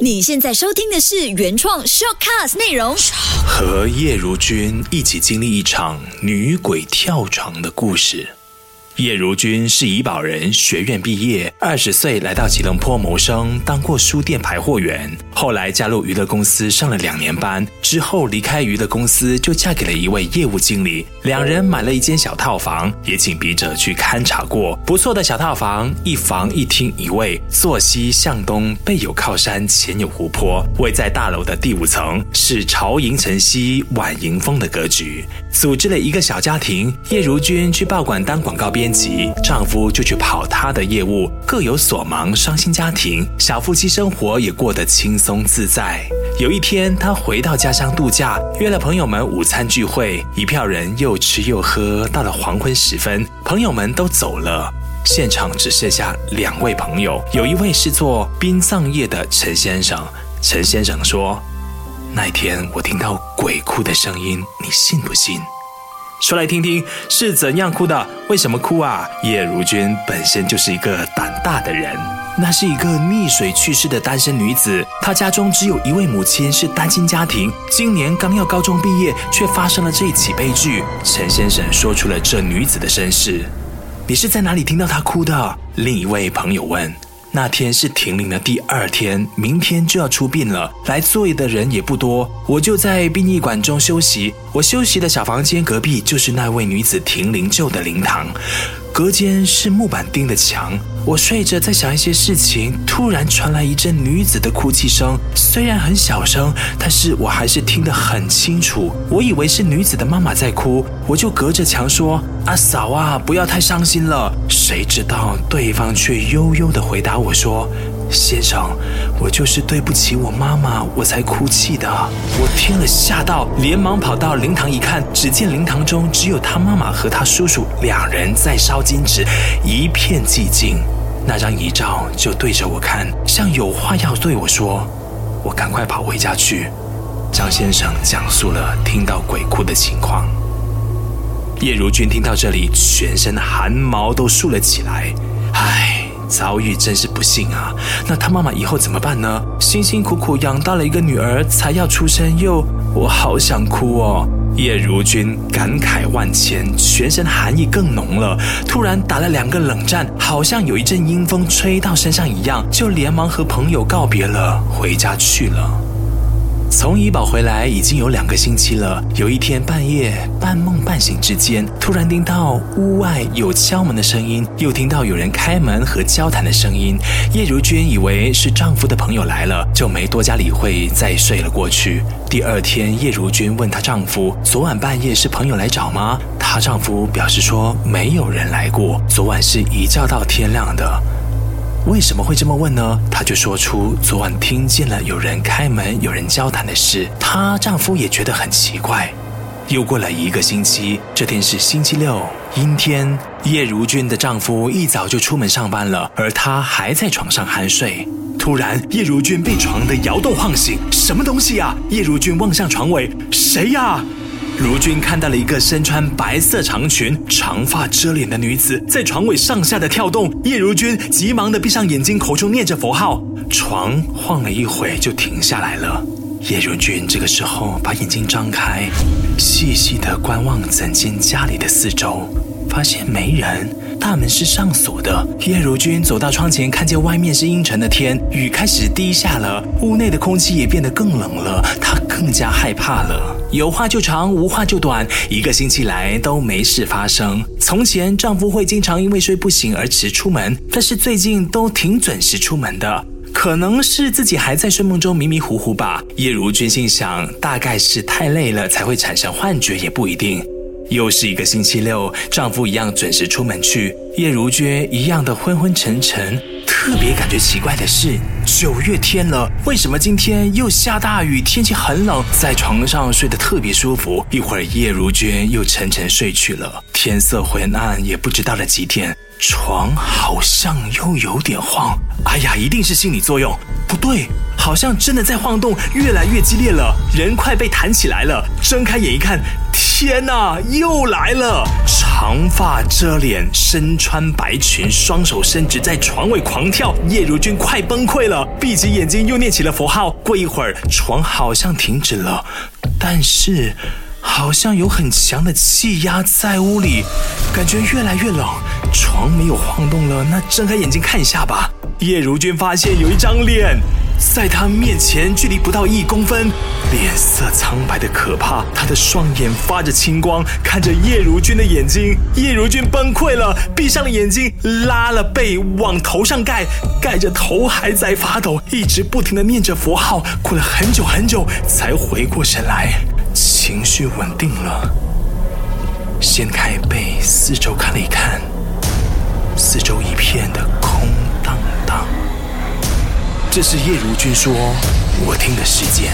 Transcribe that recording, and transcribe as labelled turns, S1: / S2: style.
S1: 你现在收听的是原创 shortcast 内容。
S2: 和叶如君一起经历一场女鬼跳床的故事。叶如君是怡保人，学院毕业，二十岁来到吉隆坡谋生，当过书店排货员，后来加入娱乐公司上了两年班，之后离开娱乐公司，就嫁给了一位业务经理，两人买了一间小套房，也请笔者去勘察过，不错的小套房，一房一厅一卫，坐西向东，背有靠山，前有湖泊，位在大楼的第五层，是朝迎晨曦，晚迎风的格局，组织了一个小家庭，叶如君去报馆当广告编。编辑，丈夫就去跑他的业务，各有所忙，双薪家庭，小夫妻生活也过得轻松自在。有一天，他回到家乡度假，约了朋友们午餐聚会，一票人又吃又喝，到了黄昏时分，朋友们都走了，现场只剩下两位朋友，有一位是做殡葬业的陈先生。陈先生说：“那天我听到鬼哭的声音，你信不信？”说来听听是怎样哭的？为什么哭啊？叶如君本身就是一个胆大的人，那是一个溺水去世的单身女子，她家中只有一位母亲，是单亲家庭。今年刚要高中毕业，却发生了这起悲剧。陈先生说出了这女子的身世。你是在哪里听到她哭的？另一位朋友问。那天是停灵的第二天，明天就要出殡了。来作业的人也不多，我就在殡仪馆中休息。我休息的小房间隔壁就是那位女子停灵旧的灵堂。隔间是木板钉的墙，我睡着在想一些事情，突然传来一阵女子的哭泣声，虽然很小声，但是我还是听得很清楚。我以为是女子的妈妈在哭，我就隔着墙说：“阿嫂啊，不要太伤心了。”谁知道对方却悠悠地回答我说。先生，我就是对不起我妈妈，我才哭泣的。我听了吓到，连忙跑到灵堂一看，只见灵堂中只有他妈妈和他叔叔两人在烧金纸，一片寂静。那张遗照就对着我看，像有话要对我说。我赶快跑回家去。张先生讲述了听到鬼哭的情况。叶如君听到这里，全身的汗毛都竖了起来。唉。遭遇真是不幸啊！那他妈妈以后怎么办呢？辛辛苦苦养大了一个女儿，才要出生，又我好想哭哦。叶如君感慨万千，全身寒意更浓了。突然打了两个冷战，好像有一阵阴风吹到身上一样，就连忙和朋友告别了，回家去了。从怡保回来已经有两个星期了。有一天半夜半梦半醒之间，突然听到屋外有敲门的声音，又听到有人开门和交谈的声音。叶如君以为是丈夫的朋友来了，就没多加理会，再睡了过去。第二天，叶如君问她丈夫：“昨晚半夜是朋友来找吗？”她丈夫表示说：“没有人来过，昨晚是一觉到天亮的。”为什么会这么问呢？她就说出昨晚听见了有人开门、有人交谈的事。她丈夫也觉得很奇怪。又过了一个星期，这天是星期六，阴天。叶如君的丈夫一早就出门上班了，而她还在床上酣睡。突然，叶如君被床的摇动晃醒，什么东西啊？叶如君望向床尾，谁呀？如君看到了一个身穿白色长裙、长发遮脸的女子在床尾上下的跳动。叶如君急忙的闭上眼睛，口中念着佛号。床晃了一会就停下来了。叶如君这个时候把眼睛张开，细细的观望整间家里的四周，发现没人，大门是上锁的。叶如君走到窗前，看见外面是阴沉的天，雨开始滴下了，屋内的空气也变得更冷了。她更加害怕了。有话就长，无话就短。一个星期来都没事发生。从前丈夫会经常因为睡不醒而迟出门，但是最近都挺准时出门的。可能是自己还在睡梦中迷迷糊糊吧。叶如君心想，大概是太累了才会产生幻觉，也不一定。又是一个星期六，丈夫一样准时出门去，叶如君一样的昏昏沉沉。特别感觉奇怪的是，九月天了，为什么今天又下大雨？天气很冷，在床上睡得特别舒服。一会儿，叶如娟又沉沉睡去了。天色昏暗，也不知道了几点，床好像又有点晃。哎呀，一定是心理作用。不对，好像真的在晃动，越来越激烈了，人快被弹起来了。睁开眼一看。天哪，又来了！长发遮脸，身穿白裙，双手伸直在床尾狂跳。叶如君快崩溃了，闭起眼睛又念起了佛号。过一会儿，床好像停止了，但是好像有很强的气压在屋里，感觉越来越冷。床没有晃动了，那睁开眼睛看一下吧。叶如君发现有一张脸。在他面前，距离不到一公分，脸色苍白的可怕。他的双眼发着青光，看着叶如君的眼睛。叶如君崩溃了，闭上了眼睛，拉了被往头上盖，盖着头还在发抖，一直不停的念着佛号，哭了很久很久，才回过神来，情绪稳定了。掀开被，四周看了一看，四周一片的。这是叶如君说，我听的时间。